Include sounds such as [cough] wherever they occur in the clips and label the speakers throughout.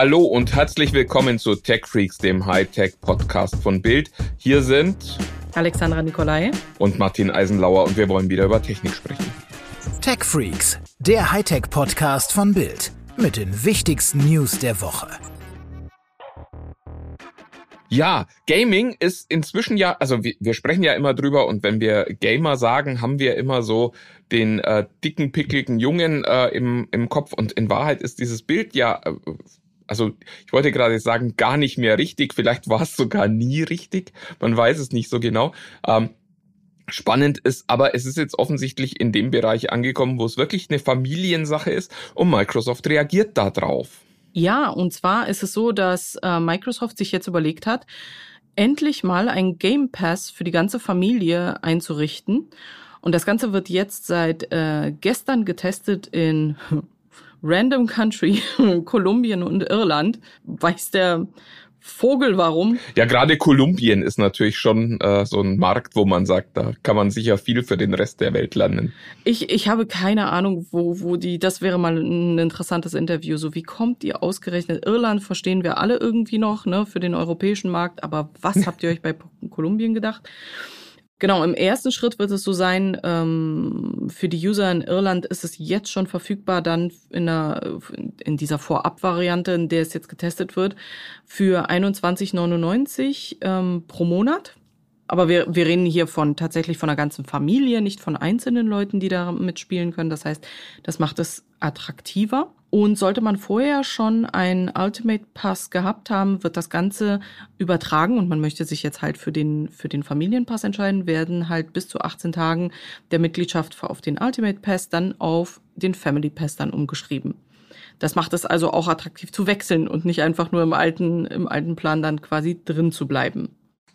Speaker 1: Hallo und herzlich willkommen zu Tech Freaks, dem Hightech-Podcast von Bild. Hier sind
Speaker 2: Alexandra Nikolai
Speaker 1: und Martin Eisenlauer und wir wollen wieder über Technik sprechen.
Speaker 3: Tech Freaks, der Hightech-Podcast von Bild mit den wichtigsten News der Woche.
Speaker 1: Ja, Gaming ist inzwischen ja, also wir, wir, sprechen ja immer drüber und wenn wir Gamer sagen, haben wir immer so den äh, dicken, pickligen Jungen äh, im, im Kopf und in Wahrheit ist dieses Bild ja, äh, also ich wollte gerade sagen, gar nicht mehr richtig, vielleicht war es sogar nie richtig, man weiß es nicht so genau. Ähm, spannend ist, aber es ist jetzt offensichtlich in dem Bereich angekommen, wo es wirklich eine Familiensache ist und Microsoft reagiert da drauf.
Speaker 2: Ja, und zwar ist es so, dass äh, Microsoft sich jetzt überlegt hat, endlich mal ein Game Pass für die ganze Familie einzurichten. Und das Ganze wird jetzt seit äh, gestern getestet in Random Country, [laughs] Kolumbien und Irland. Weiß der Vogel warum?
Speaker 1: Ja, gerade Kolumbien ist natürlich schon äh, so ein Markt, wo man sagt, da kann man sicher viel für den Rest der Welt lernen.
Speaker 2: Ich, ich habe keine Ahnung, wo, wo die, das wäre mal ein interessantes Interview. So, wie kommt ihr ausgerechnet? Irland verstehen wir alle irgendwie noch, ne, für den europäischen Markt, aber was [laughs] habt ihr euch bei Kolumbien gedacht? Genau, im ersten Schritt wird es so sein, ähm, für die User in Irland ist es jetzt schon verfügbar, dann in, einer, in dieser Vorab-Variante, in der es jetzt getestet wird, für 21,99 ähm, pro Monat. Aber wir, wir reden hier von tatsächlich von einer ganzen Familie, nicht von einzelnen Leuten, die da mitspielen können. Das heißt, das macht es attraktiver. Und sollte man vorher schon einen Ultimate Pass gehabt haben, wird das Ganze übertragen und man möchte sich jetzt halt für den, für den Familienpass entscheiden, werden halt bis zu 18 Tagen der Mitgliedschaft auf den Ultimate Pass dann auf den Family Pass dann umgeschrieben. Das macht es also auch attraktiv zu wechseln und nicht einfach nur im alten, im alten Plan dann quasi drin zu bleiben.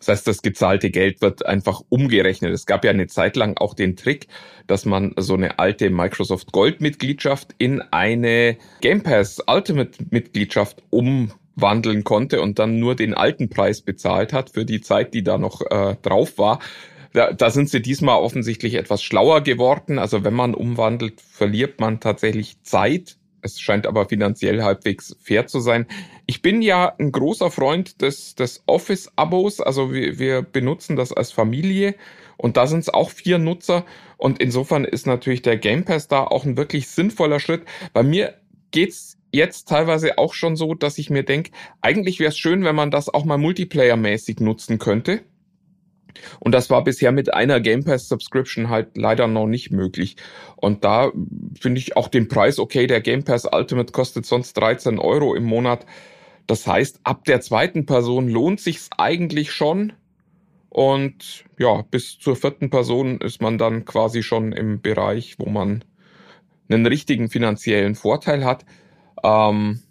Speaker 1: Das heißt, das gezahlte Geld wird einfach umgerechnet. Es gab ja eine Zeit lang auch den Trick, dass man so eine alte Microsoft Gold Mitgliedschaft in eine Game Pass Ultimate Mitgliedschaft umwandeln konnte und dann nur den alten Preis bezahlt hat für die Zeit, die da noch äh, drauf war. Da, da sind sie diesmal offensichtlich etwas schlauer geworden. Also wenn man umwandelt, verliert man tatsächlich Zeit es scheint aber finanziell halbwegs fair zu sein. Ich bin ja ein großer Freund des, des Office-Abos. Also wir, wir benutzen das als Familie und da sind es auch vier Nutzer. Und insofern ist natürlich der Game Pass da auch ein wirklich sinnvoller Schritt. Bei mir geht's jetzt teilweise auch schon so, dass ich mir denke, eigentlich wäre es schön, wenn man das auch mal multiplayer-mäßig nutzen könnte. Und das war bisher mit einer Game Pass Subscription halt leider noch nicht möglich. Und da finde ich auch den Preis okay. Der Game Pass Ultimate kostet sonst 13 Euro im Monat. Das heißt, ab der zweiten Person lohnt sich's eigentlich schon. Und ja, bis zur vierten Person ist man dann quasi schon im Bereich, wo man einen richtigen finanziellen Vorteil hat. Ähm,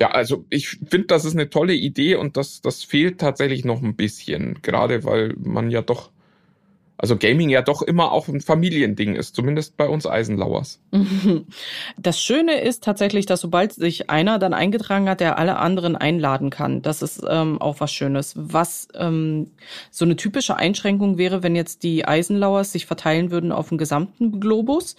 Speaker 1: ja, also ich finde, das ist eine tolle Idee und das, das fehlt tatsächlich noch ein bisschen, gerade weil man ja doch also Gaming ja doch immer auch ein Familiending ist, zumindest bei uns Eisenlauers. [laughs]
Speaker 2: Das Schöne ist tatsächlich, dass sobald sich einer dann eingetragen hat, der alle anderen einladen kann. Das ist ähm, auch was Schönes. Was ähm, so eine typische Einschränkung wäre, wenn jetzt die Eisenlauers sich verteilen würden auf den gesamten Globus,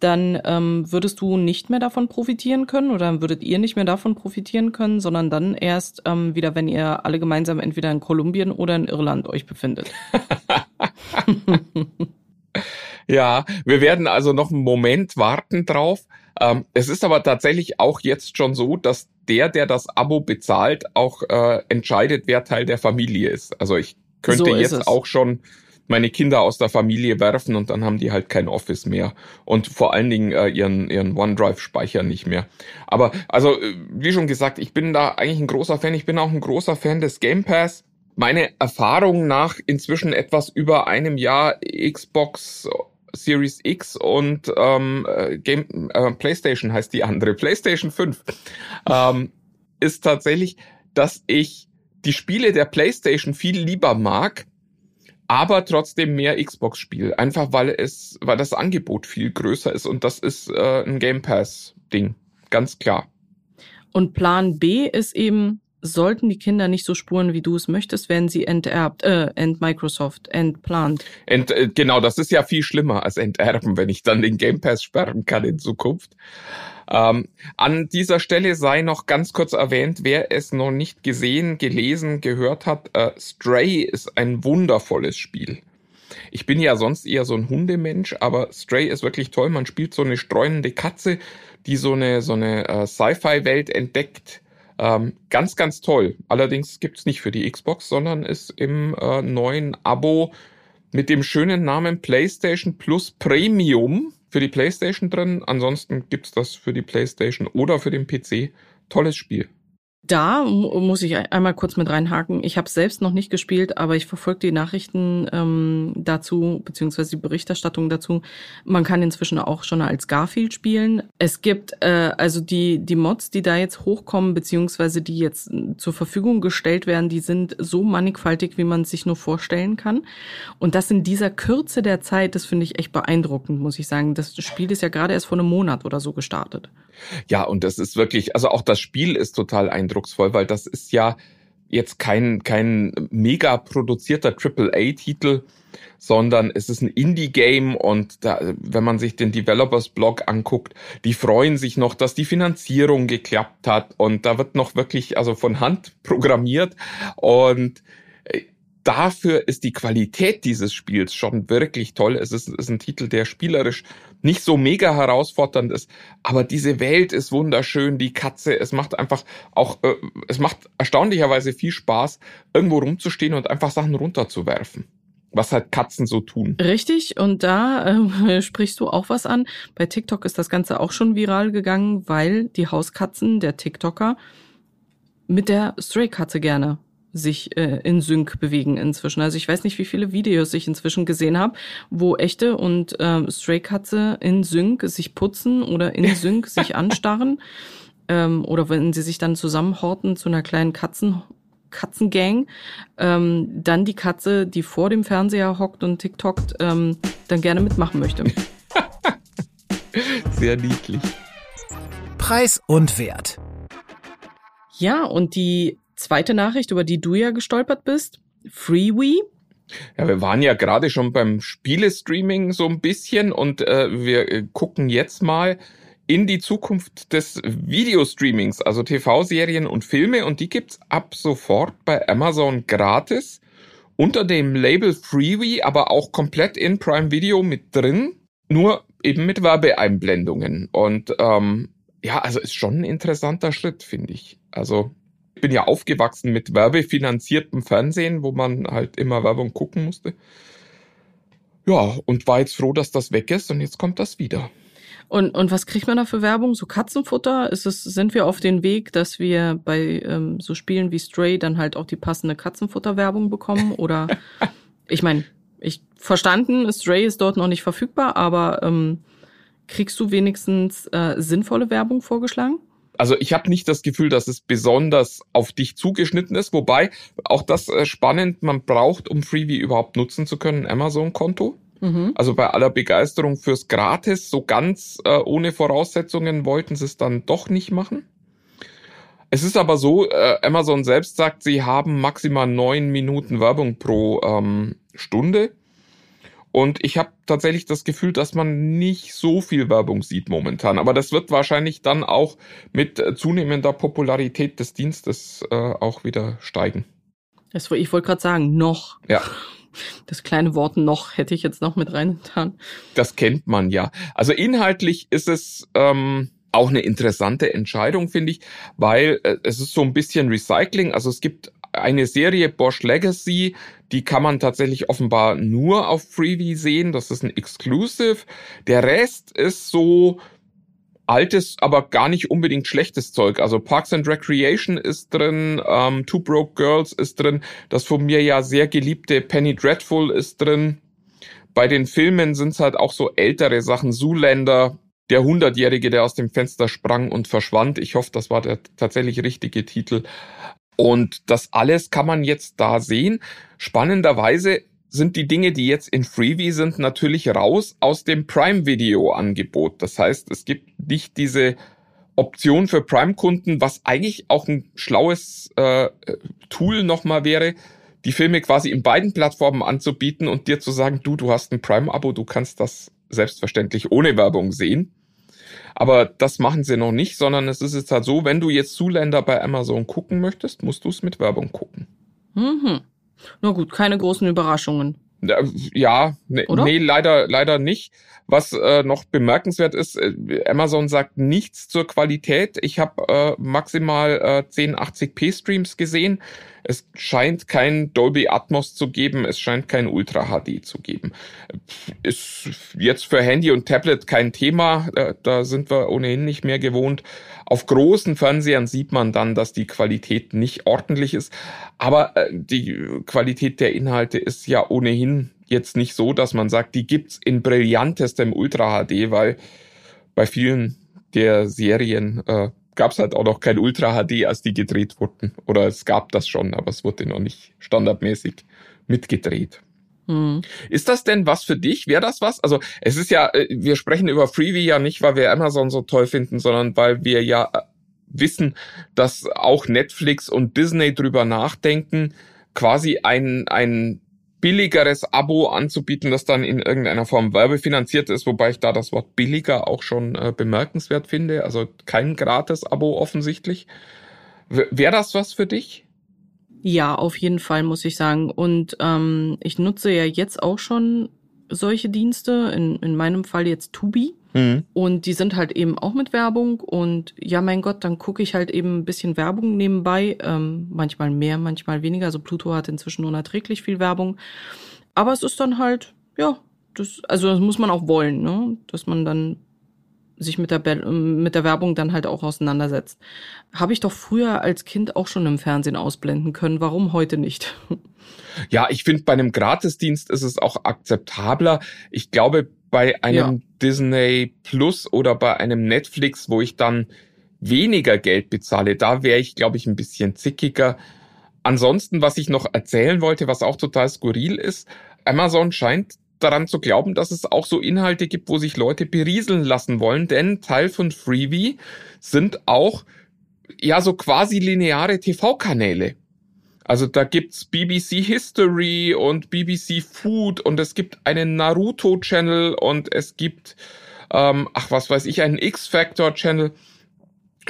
Speaker 2: dann ähm, würdest du nicht mehr davon profitieren können oder dann würdet ihr nicht mehr davon profitieren können, sondern dann erst ähm, wieder, wenn ihr alle gemeinsam entweder in Kolumbien oder in Irland euch befindet. [laughs] [laughs]
Speaker 1: ja, wir werden also noch einen Moment warten drauf. Ähm, es ist aber tatsächlich auch jetzt schon so, dass der, der das Abo bezahlt, auch äh, entscheidet, wer Teil der Familie ist. Also ich könnte so jetzt auch schon meine Kinder aus der Familie werfen und dann haben die halt kein Office mehr und vor allen Dingen äh, ihren ihren OneDrive-Speicher nicht mehr. Aber also äh, wie schon gesagt, ich bin da eigentlich ein großer Fan. Ich bin auch ein großer Fan des Game Pass meine Erfahrung nach inzwischen etwas über einem Jahr Xbox Series X und ähm, äh, Game, äh, PlayStation heißt die andere, [laughs] PlayStation 5, ähm, ist tatsächlich, dass ich die Spiele der PlayStation viel lieber mag, aber trotzdem mehr Xbox spiele. Einfach weil es, weil das Angebot viel größer ist und das ist äh, ein Game Pass Ding, ganz klar.
Speaker 2: Und Plan B ist eben sollten die Kinder nicht so spuren, wie du es möchtest, werden sie enterbt, äh, ent Microsoft, entplant.
Speaker 1: Ent, äh, genau, das ist ja viel schlimmer als enterben, wenn ich dann den Game Pass sperren kann in Zukunft. Ähm, an dieser Stelle sei noch ganz kurz erwähnt, wer es noch nicht gesehen, gelesen, gehört hat, äh, Stray ist ein wundervolles Spiel. Ich bin ja sonst eher so ein Hundemensch, aber Stray ist wirklich toll. Man spielt so eine streunende Katze, die so eine, so eine äh, Sci-Fi-Welt entdeckt. Ähm, ganz, ganz toll. Allerdings gibt's nicht für die Xbox, sondern ist im äh, neuen Abo mit dem schönen Namen PlayStation Plus Premium für die PlayStation drin. Ansonsten gibt's das für die PlayStation oder für den PC. Tolles Spiel.
Speaker 2: Da muss ich einmal kurz mit reinhaken. Ich habe selbst noch nicht gespielt, aber ich verfolge die Nachrichten ähm, dazu, beziehungsweise die Berichterstattung dazu. Man kann inzwischen auch schon als Garfield spielen. Es gibt äh, also die, die Mods, die da jetzt hochkommen, beziehungsweise die jetzt zur Verfügung gestellt werden, die sind so mannigfaltig, wie man sich nur vorstellen kann. Und das in dieser Kürze der Zeit, das finde ich echt beeindruckend, muss ich sagen. Das Spiel ist ja gerade erst vor einem Monat oder so gestartet.
Speaker 1: Ja, und das ist wirklich, also auch das Spiel ist total eindrucksvoll, weil das ist ja jetzt kein, kein mega produzierter AAA-Titel, sondern es ist ein Indie-Game und da, wenn man sich den Developers-Blog anguckt, die freuen sich noch, dass die Finanzierung geklappt hat und da wird noch wirklich also von Hand programmiert und dafür ist die Qualität dieses Spiels schon wirklich toll. Es ist, ist ein Titel, der spielerisch nicht so mega herausfordernd ist, aber diese Welt ist wunderschön, die Katze, es macht einfach auch, äh, es macht erstaunlicherweise viel Spaß, irgendwo rumzustehen und einfach Sachen runterzuwerfen. Was halt Katzen so tun.
Speaker 2: Richtig, und da äh, [laughs] sprichst du auch was an. Bei TikTok ist das Ganze auch schon viral gegangen, weil die Hauskatzen der TikToker mit der Stray-Katze gerne sich äh, in Sync bewegen inzwischen. Also ich weiß nicht, wie viele Videos ich inzwischen gesehen habe, wo echte und ähm, Stray Katze in Sync sich putzen oder in [laughs] Sync sich anstarren. Ähm, oder wenn sie sich dann zusammenhorten zu einer kleinen Katzen Katzengang, ähm, dann die Katze, die vor dem Fernseher hockt und TikTokt, ähm, dann gerne mitmachen möchte. [laughs]
Speaker 1: Sehr niedlich.
Speaker 3: Preis und Wert.
Speaker 2: Ja, und die Zweite Nachricht, über die du ja gestolpert bist. Freewee.
Speaker 1: Ja, wir waren ja gerade schon beim Spielestreaming so ein bisschen und äh, wir äh, gucken jetzt mal in die Zukunft des Videostreamings, also TV-Serien und Filme und die gibt's ab sofort bei Amazon gratis unter dem Label Freewee, aber auch komplett in Prime Video mit drin, nur eben mit Werbeeinblendungen und ähm, ja, also ist schon ein interessanter Schritt, finde ich. Also bin ja aufgewachsen mit werbefinanziertem Fernsehen, wo man halt immer Werbung gucken musste. Ja, und war jetzt froh, dass das weg ist und jetzt kommt das wieder.
Speaker 2: Und, und was kriegt man da für Werbung? So Katzenfutter? Ist es, sind wir auf dem Weg, dass wir bei ähm, so Spielen wie Stray dann halt auch die passende Katzenfutter-Werbung bekommen? Oder [laughs] ich meine, ich verstanden, Stray ist dort noch nicht verfügbar, aber ähm, kriegst du wenigstens äh, sinnvolle Werbung vorgeschlagen?
Speaker 1: Also ich habe nicht das Gefühl, dass es besonders auf dich zugeschnitten ist, wobei auch das äh, spannend, man braucht, um Freebie überhaupt nutzen zu können, Amazon-Konto. Mhm. Also bei aller Begeisterung fürs Gratis, so ganz äh, ohne Voraussetzungen wollten sie es dann doch nicht machen. Es ist aber so, äh, Amazon selbst sagt, sie haben maximal neun Minuten Werbung pro ähm, Stunde. Und ich habe tatsächlich das Gefühl, dass man nicht so viel Werbung sieht momentan. Aber das wird wahrscheinlich dann auch mit äh, zunehmender Popularität des Dienstes äh, auch wieder steigen.
Speaker 2: Das, ich wollte gerade sagen, noch.
Speaker 1: Ja. [laughs]
Speaker 2: Das kleine Wort noch hätte ich jetzt noch mit reingetan.
Speaker 1: Das kennt man ja. Also inhaltlich ist es ähm, auch eine interessante Entscheidung, finde ich, weil äh, es ist so ein bisschen Recycling. Also es gibt eine Serie Bosch Legacy, die kann man tatsächlich offenbar nur auf Freebie sehen. Das ist ein Exclusive. Der Rest ist so altes, aber gar nicht unbedingt schlechtes Zeug. Also Parks and Recreation ist drin, ähm, Two Broke Girls ist drin, das von mir ja sehr geliebte Penny Dreadful ist drin. Bei den Filmen sind es halt auch so ältere Sachen, Zoolander, der Hundertjährige, der aus dem Fenster sprang und verschwand. Ich hoffe, das war der tatsächlich richtige Titel. Und das alles kann man jetzt da sehen. Spannenderweise sind die Dinge, die jetzt in Freebie sind, natürlich raus aus dem Prime Video Angebot. Das heißt, es gibt nicht diese Option für Prime-Kunden, was eigentlich auch ein schlaues äh, Tool nochmal wäre, die Filme quasi in beiden Plattformen anzubieten und dir zu sagen, du, du hast ein Prime-Abo, du kannst das selbstverständlich ohne Werbung sehen. Aber das machen sie noch nicht, sondern es ist jetzt halt so, wenn du jetzt Zuländer bei Amazon gucken möchtest, musst du es mit Werbung gucken.
Speaker 2: Mhm. Na gut, keine großen Überraschungen.
Speaker 1: Ja, ne, nee, leider, leider nicht. Was äh, noch bemerkenswert ist, äh, Amazon sagt nichts zur Qualität. Ich habe äh, maximal äh, 1080p Streams gesehen. Es scheint kein Dolby Atmos zu geben, es scheint kein Ultra HD zu geben. Ist jetzt für Handy und Tablet kein Thema, äh, da sind wir ohnehin nicht mehr gewohnt. Auf großen Fernsehern sieht man dann, dass die Qualität nicht ordentlich ist, aber äh, die Qualität der Inhalte ist ja ohnehin jetzt nicht so, dass man sagt, die gibt's in brillantestem Ultra HD, weil bei vielen der Serien äh, gab es halt auch noch kein Ultra HD, als die gedreht wurden. Oder es gab das schon, aber es wurde noch nicht standardmäßig mitgedreht. Mhm. Ist das denn was für dich? Wäre das was? Also es ist ja, äh, wir sprechen über Freebie ja nicht, weil wir Amazon so toll finden, sondern weil wir ja äh, wissen, dass auch Netflix und Disney drüber nachdenken, quasi ein, ein billigeres Abo anzubieten, das dann in irgendeiner Form werbefinanziert ist, wobei ich da das Wort billiger auch schon äh, bemerkenswert finde. Also kein Gratis-Abo offensichtlich. Wäre das was für dich?
Speaker 2: Ja, auf jeden Fall, muss ich sagen. Und ähm, ich nutze ja jetzt auch schon solche Dienste, in, in meinem Fall jetzt Tubi. Mhm. Und die sind halt eben auch mit Werbung. Und ja, mein Gott, dann gucke ich halt eben ein bisschen Werbung nebenbei. Ähm, manchmal mehr, manchmal weniger. Also Pluto hat inzwischen unerträglich viel Werbung. Aber es ist dann halt, ja, das, also das muss man auch wollen, ne? Dass man dann sich mit der, mit der Werbung dann halt auch auseinandersetzt. Habe ich doch früher als Kind auch schon im Fernsehen ausblenden können. Warum heute nicht? [laughs]
Speaker 1: Ja, ich finde, bei einem Gratisdienst ist es auch akzeptabler. Ich glaube, bei einem ja. Disney Plus oder bei einem Netflix, wo ich dann weniger Geld bezahle, da wäre ich, glaube ich, ein bisschen zickiger. Ansonsten, was ich noch erzählen wollte, was auch total skurril ist, Amazon scheint daran zu glauben, dass es auch so Inhalte gibt, wo sich Leute berieseln lassen wollen, denn Teil von Freebie sind auch ja so quasi lineare TV-Kanäle. Also da gibt's BBC History und BBC Food und es gibt einen Naruto Channel und es gibt ähm, ach was weiß ich einen X-Factor Channel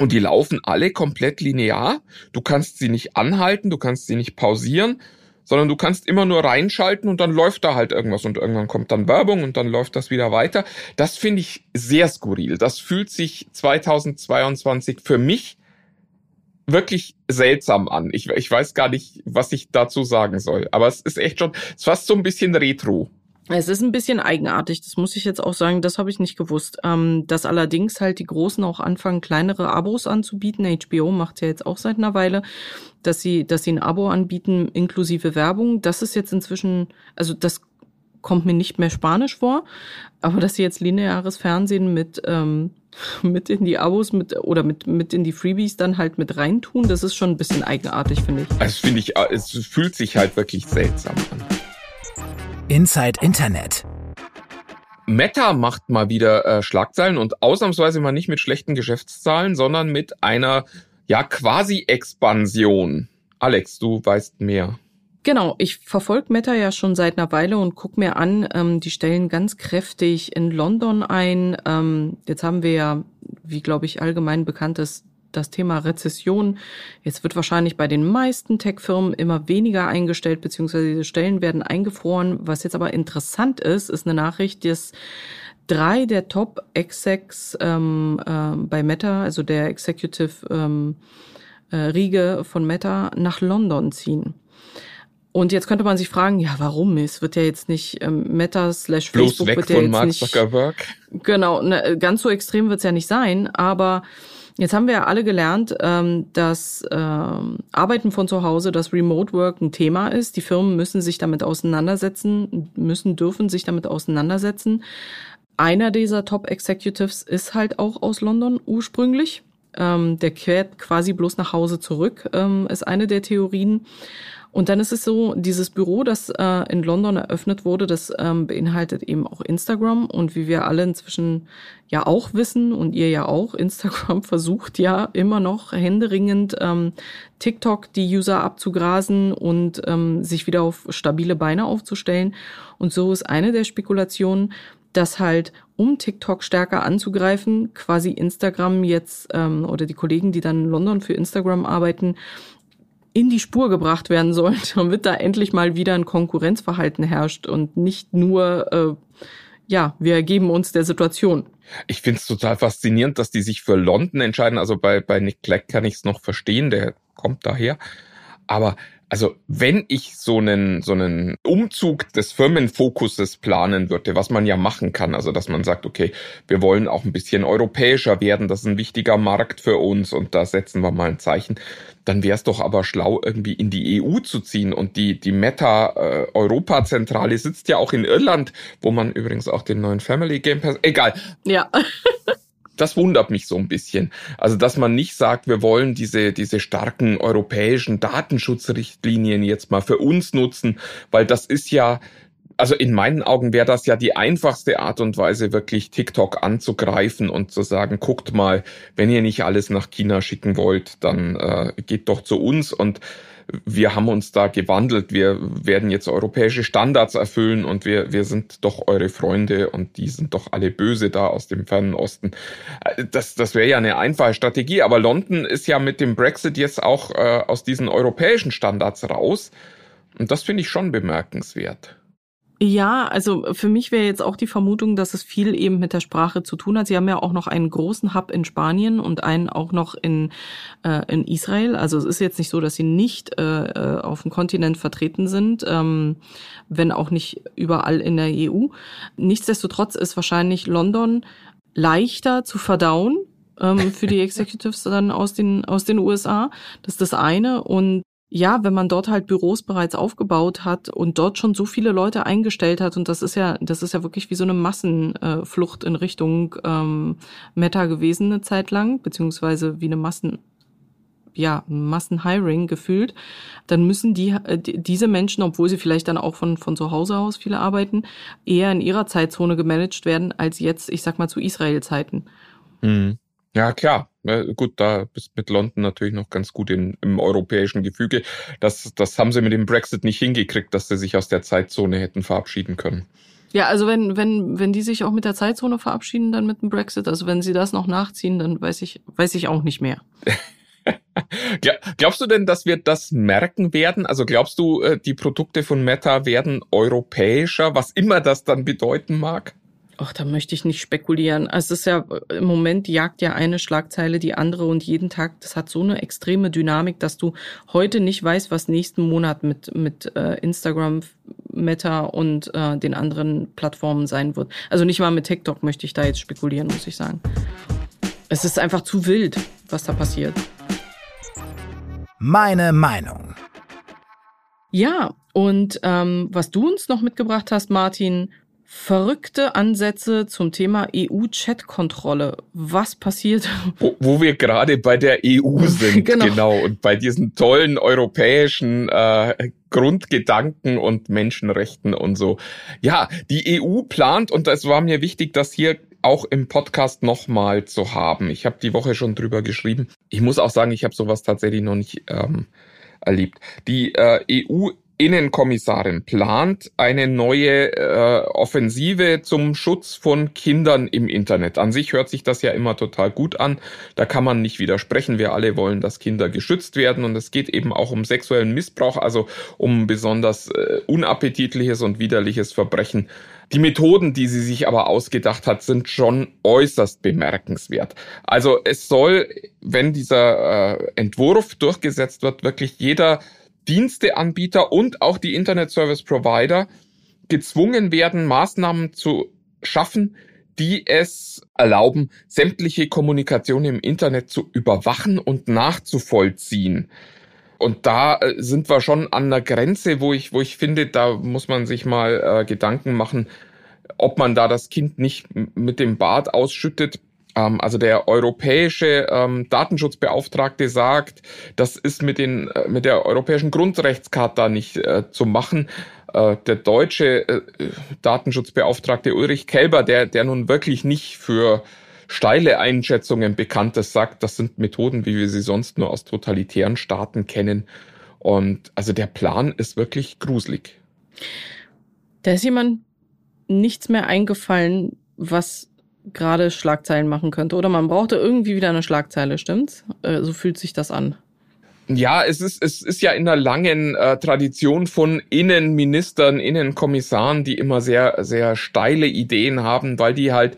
Speaker 1: und die laufen alle komplett linear. Du kannst sie nicht anhalten, du kannst sie nicht pausieren, sondern du kannst immer nur reinschalten und dann läuft da halt irgendwas und irgendwann kommt dann Werbung und dann läuft das wieder weiter. Das finde ich sehr skurril. Das fühlt sich 2022 für mich wirklich seltsam an. Ich, ich weiß gar nicht, was ich dazu sagen soll. Aber es ist echt schon, es ist fast so ein bisschen retro.
Speaker 2: Es ist ein bisschen eigenartig, das muss ich jetzt auch sagen, das habe ich nicht gewusst. Ähm, dass allerdings halt die Großen auch anfangen, kleinere Abos anzubieten. HBO macht ja jetzt auch seit einer Weile, dass sie, dass sie ein Abo anbieten inklusive Werbung. Das ist jetzt inzwischen, also das kommt mir nicht mehr Spanisch vor, aber dass sie jetzt lineares Fernsehen mit ähm, [laughs] mit in die Abos mit oder mit mit in die Freebies dann halt mit reintun, das ist schon ein bisschen eigenartig, finde ich.
Speaker 1: Also finde ich, es fühlt sich halt wirklich seltsam an.
Speaker 3: Inside Internet.
Speaker 1: Meta macht mal wieder äh, Schlagzeilen und ausnahmsweise mal nicht mit schlechten Geschäftszahlen, sondern mit einer ja quasi Expansion. Alex, du weißt mehr.
Speaker 2: Genau, ich verfolge Meta ja schon seit einer Weile und guck mir an, ähm, die stellen ganz kräftig in London ein. Ähm, jetzt haben wir ja, wie glaube ich allgemein bekannt ist, das Thema Rezession. Jetzt wird wahrscheinlich bei den meisten Tech-Firmen immer weniger eingestellt, beziehungsweise diese Stellen werden eingefroren. Was jetzt aber interessant ist, ist eine Nachricht, dass drei der Top-Execs ähm, äh, bei Meta, also der Executive ähm, äh, Riege von Meta, nach London ziehen. Und jetzt könnte man sich fragen, ja, warum? Es wird ja jetzt nicht ähm, Meta slash Facebook
Speaker 1: weg
Speaker 2: wird
Speaker 1: ja
Speaker 2: von jetzt
Speaker 1: Mark
Speaker 2: nicht.
Speaker 1: Zuckerberg.
Speaker 2: Genau, ne, ganz so extrem wird es ja nicht sein, aber Jetzt haben wir ja alle gelernt, ähm, dass ähm, Arbeiten von zu Hause, dass Remote Work ein Thema ist. Die Firmen müssen sich damit auseinandersetzen, müssen, dürfen sich damit auseinandersetzen. Einer dieser Top Executives ist halt auch aus London ursprünglich. Ähm, der kehrt quasi bloß nach Hause zurück, ähm, ist eine der Theorien. Und dann ist es so, dieses Büro, das äh, in London eröffnet wurde, das ähm, beinhaltet eben auch Instagram. Und wie wir alle inzwischen ja auch wissen und ihr ja auch, [laughs] Instagram versucht ja immer noch händeringend ähm, TikTok die User abzugrasen und ähm, sich wieder auf stabile Beine aufzustellen. Und so ist eine der Spekulationen, dass halt, um TikTok stärker anzugreifen, quasi Instagram jetzt ähm, oder die Kollegen, die dann in London für Instagram arbeiten, in die Spur gebracht werden sollen, [laughs] damit da endlich mal wieder ein Konkurrenzverhalten herrscht und nicht nur, äh, ja, wir ergeben uns der Situation.
Speaker 1: Ich finde es total faszinierend, dass die sich für London entscheiden. Also bei, bei Nick Clegg kann ich es noch verstehen, der kommt daher. Aber also wenn ich so einen, so einen Umzug des Firmenfokuses planen würde, was man ja machen kann, also dass man sagt, okay, wir wollen auch ein bisschen europäischer werden, das ist ein wichtiger Markt für uns und da setzen wir mal ein Zeichen, dann wäre es doch aber schlau, irgendwie in die EU zu ziehen. Und die, die Meta-Europa-Zentrale äh, sitzt ja auch in Irland, wo man übrigens auch den neuen Family Game Pass, egal.
Speaker 2: Ja. [laughs]
Speaker 1: das wundert mich so ein bisschen. Also, dass man nicht sagt, wir wollen diese, diese starken europäischen Datenschutzrichtlinien jetzt mal für uns nutzen, weil das ist ja, also in meinen Augen wäre das ja die einfachste Art und Weise, wirklich TikTok anzugreifen und zu sagen, guckt mal, wenn ihr nicht alles nach China schicken wollt, dann äh, geht doch zu uns und wir haben uns da gewandelt, wir werden jetzt europäische Standards erfüllen und wir, wir sind doch eure Freunde und die sind doch alle böse da aus dem fernen Osten. Das, das wäre ja eine einfache Strategie, aber London ist ja mit dem Brexit jetzt auch äh, aus diesen europäischen Standards raus und das finde ich schon bemerkenswert.
Speaker 2: Ja, also für mich wäre jetzt auch die Vermutung, dass es viel eben mit der Sprache zu tun hat. Sie haben ja auch noch einen großen Hub in Spanien und einen auch noch in, äh, in Israel. Also es ist jetzt nicht so, dass sie nicht äh, äh auf dem Kontinent vertreten sind, ähm, wenn auch nicht überall in der EU. Nichtsdestotrotz ist wahrscheinlich London leichter zu verdauen ähm, für die [laughs] Executives dann aus den, aus den USA. Das ist das eine. Und ja, wenn man dort halt Büros bereits aufgebaut hat und dort schon so viele Leute eingestellt hat und das ist ja, das ist ja wirklich wie so eine Massenflucht in Richtung ähm, Meta gewesen eine Zeit lang, beziehungsweise wie eine Massen, ja, Massenhiring gefühlt, dann müssen die, äh, diese Menschen, obwohl sie vielleicht dann auch von, von zu Hause aus viele arbeiten, eher in ihrer Zeitzone gemanagt werden, als jetzt, ich sag mal, zu Israel-Zeiten.
Speaker 1: Mhm. Ja, klar. Ja, gut, da bist mit London natürlich noch ganz gut in, im europäischen Gefüge. Das, das haben sie mit dem Brexit nicht hingekriegt, dass sie sich aus der Zeitzone hätten verabschieden können.
Speaker 2: Ja, also wenn, wenn, wenn die sich auch mit der Zeitzone verabschieden, dann mit dem Brexit, also wenn sie das noch nachziehen, dann weiß ich, weiß ich auch nicht mehr. [laughs]
Speaker 1: Glaubst du denn, dass wir das merken werden? Also glaubst du, äh, die Produkte von Meta werden europäischer, was immer das dann bedeuten mag?
Speaker 2: Ach, da möchte ich nicht spekulieren. Also es ist ja im Moment jagt ja eine Schlagzeile die andere und jeden Tag, das hat so eine extreme Dynamik, dass du heute nicht weißt, was nächsten Monat mit mit äh, Instagram, Meta und äh, den anderen Plattformen sein wird. Also nicht mal mit TikTok möchte ich da jetzt spekulieren, muss ich sagen. Es ist einfach zu wild, was da passiert.
Speaker 3: Meine Meinung.
Speaker 2: Ja, und ähm, was du uns noch mitgebracht hast, Martin, verrückte Ansätze zum Thema EU-Chat-Kontrolle. Was passiert?
Speaker 1: Wo, wo wir gerade bei der EU [laughs] sind, genau. genau, und bei diesen tollen europäischen äh, Grundgedanken und Menschenrechten und so. Ja, die EU plant, und es war mir wichtig, das hier auch im Podcast nochmal zu haben. Ich habe die Woche schon drüber geschrieben. Ich muss auch sagen, ich habe sowas tatsächlich noch nicht ähm, erlebt. Die äh, EU Innenkommissarin plant eine neue äh, Offensive zum Schutz von Kindern im Internet. An sich hört sich das ja immer total gut an. Da kann man nicht widersprechen. Wir alle wollen, dass Kinder geschützt werden. Und es geht eben auch um sexuellen Missbrauch, also um besonders äh, unappetitliches und widerliches Verbrechen. Die Methoden, die sie sich aber ausgedacht hat, sind schon äußerst bemerkenswert. Also es soll, wenn dieser äh, Entwurf durchgesetzt wird, wirklich jeder Diensteanbieter und auch die Internet Service Provider gezwungen werden, Maßnahmen zu schaffen, die es erlauben, sämtliche Kommunikation im Internet zu überwachen und nachzuvollziehen. Und da äh, sind wir schon an der Grenze, wo ich, wo ich finde, da muss man sich mal äh, Gedanken machen, ob man da das Kind nicht mit dem Bad ausschüttet. Ähm, also der europäische ähm, Datenschutzbeauftragte sagt, das ist mit, den, äh, mit der europäischen Grundrechtscharta nicht äh, zu machen. Äh, der deutsche äh, Datenschutzbeauftragte Ulrich Kelber, der, der nun wirklich nicht für steile Einschätzungen bekannt ist, sagt, das sind Methoden, wie wir sie sonst nur aus totalitären Staaten kennen. Und also der Plan ist wirklich gruselig.
Speaker 2: Da ist jemand nichts mehr eingefallen, was gerade Schlagzeilen machen könnte. Oder man brauchte irgendwie wieder eine Schlagzeile, stimmt's? Äh, so fühlt sich das an.
Speaker 1: Ja, es ist, es ist ja in einer langen äh, Tradition von Innenministern, Innenkommissaren, die immer sehr, sehr steile Ideen haben, weil die halt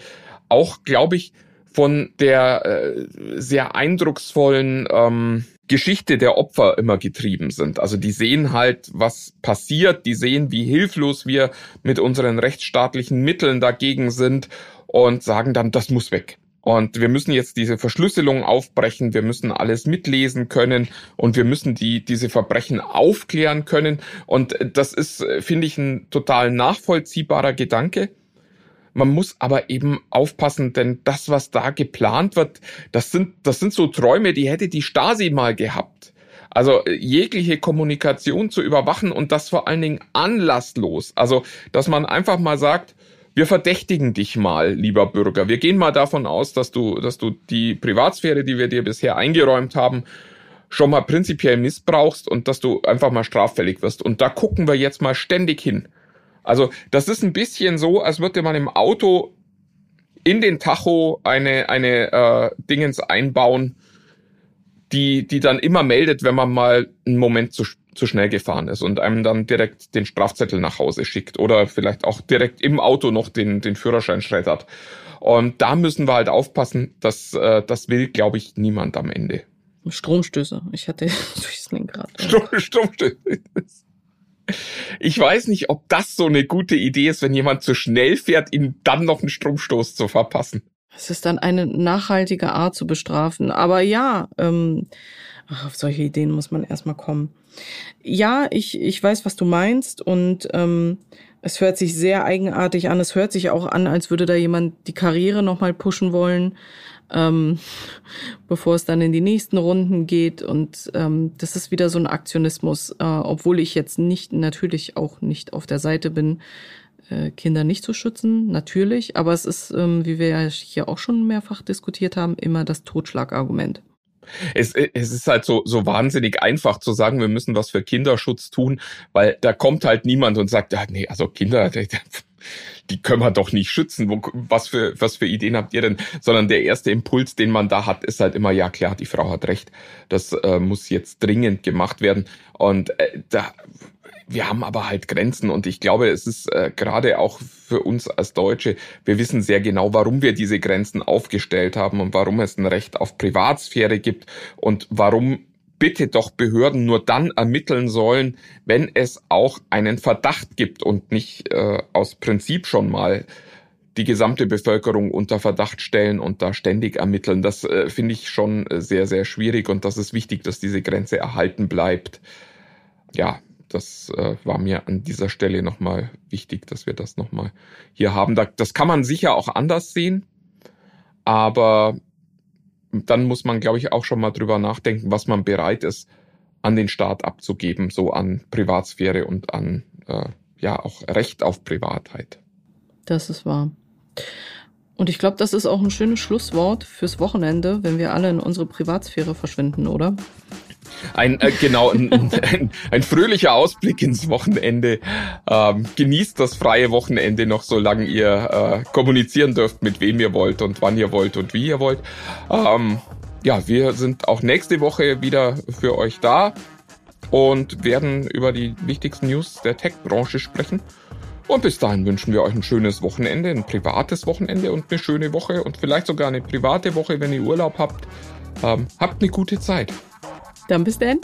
Speaker 1: auch, glaube ich, von der äh, sehr eindrucksvollen ähm, Geschichte der Opfer immer getrieben sind. Also die sehen halt, was passiert, die sehen, wie hilflos wir mit unseren rechtsstaatlichen Mitteln dagegen sind und sagen dann, das muss weg. Und wir müssen jetzt diese Verschlüsselung aufbrechen, wir müssen alles mitlesen können und wir müssen die, diese Verbrechen aufklären können. Und das ist, finde ich, ein total nachvollziehbarer Gedanke. Man muss aber eben aufpassen, denn das, was da geplant wird, das sind, das sind so Träume, die hätte die Stasi mal gehabt. Also jegliche Kommunikation zu überwachen und das vor allen Dingen anlasslos. Also, dass man einfach mal sagt, wir verdächtigen dich mal, lieber Bürger. Wir gehen mal davon aus, dass du, dass du die Privatsphäre, die wir dir bisher eingeräumt haben, schon mal prinzipiell missbrauchst und dass du einfach mal straffällig wirst. Und da gucken wir jetzt mal ständig hin. Also das ist ein bisschen so, als würde man im Auto in den Tacho eine, eine äh, Dingens einbauen, die, die dann immer meldet, wenn man mal einen Moment zu, zu schnell gefahren ist und einem dann direkt den Strafzettel nach Hause schickt oder vielleicht auch direkt im Auto noch den, den Führerschein schreddert. Und da müssen wir halt aufpassen, dass äh, das will, glaube ich, niemand am Ende.
Speaker 2: Stromstöße. Ich hatte [laughs] durchs Lenkrad.
Speaker 1: Strom, Stromstöße. Ich weiß nicht, ob das so eine gute Idee ist, wenn jemand zu schnell fährt, ihm dann noch einen Stromstoß zu verpassen.
Speaker 2: Es ist dann eine nachhaltige Art zu bestrafen. Aber ja, ähm, ach, auf solche Ideen muss man erstmal kommen. Ja, ich, ich weiß, was du meinst und ähm, es hört sich sehr eigenartig an. Es hört sich auch an, als würde da jemand die Karriere nochmal pushen wollen ähm, [laughs] bevor es dann in die nächsten Runden geht. Und ähm, das ist wieder so ein Aktionismus, äh, obwohl ich jetzt nicht, natürlich auch nicht auf der Seite bin, äh, Kinder nicht zu schützen, natürlich. Aber es ist, ähm, wie wir ja hier auch schon mehrfach diskutiert haben, immer das Totschlagargument.
Speaker 1: Es, es ist halt so, so wahnsinnig einfach zu sagen, wir müssen was für Kinderschutz tun, weil da kommt halt niemand und sagt, ja, nee, also Kinder, [laughs] die können wir doch nicht schützen. Was für, was für Ideen habt ihr denn? Sondern der erste Impuls, den man da hat, ist halt immer, ja klar, die Frau hat recht. Das äh, muss jetzt dringend gemacht werden. Und äh, da, wir haben aber halt Grenzen und ich glaube, es ist äh, gerade auch für uns als Deutsche, wir wissen sehr genau, warum wir diese Grenzen aufgestellt haben und warum es ein Recht auf Privatsphäre gibt und warum bitte doch Behörden nur dann ermitteln sollen, wenn es auch einen Verdacht gibt und nicht äh, aus Prinzip schon mal die gesamte Bevölkerung unter Verdacht stellen und da ständig ermitteln. Das äh, finde ich schon sehr, sehr schwierig und das ist wichtig, dass diese Grenze erhalten bleibt. Ja, das äh, war mir an dieser Stelle nochmal wichtig, dass wir das nochmal hier haben. Da, das kann man sicher auch anders sehen, aber dann muss man, glaube ich, auch schon mal drüber nachdenken, was man bereit ist, an den Staat abzugeben, so an Privatsphäre und an äh, ja auch Recht auf Privatheit.
Speaker 2: Das ist wahr. Und ich glaube, das ist auch ein schönes Schlusswort fürs Wochenende, wenn wir alle in unsere Privatsphäre verschwinden, oder?
Speaker 1: Ein, äh, genau, ein, ein, ein, fröhlicher Ausblick ins Wochenende. Ähm, genießt das freie Wochenende noch, solange ihr äh, kommunizieren dürft, mit wem ihr wollt und wann ihr wollt und wie ihr wollt. Ähm, ja, wir sind auch nächste Woche wieder für euch da und werden über die wichtigsten News der Tech-Branche sprechen. Und bis dahin wünschen wir euch ein schönes Wochenende, ein privates Wochenende und eine schöne Woche und vielleicht sogar eine private Woche, wenn ihr Urlaub habt. Ähm, habt eine gute Zeit.
Speaker 2: Dann bis dann.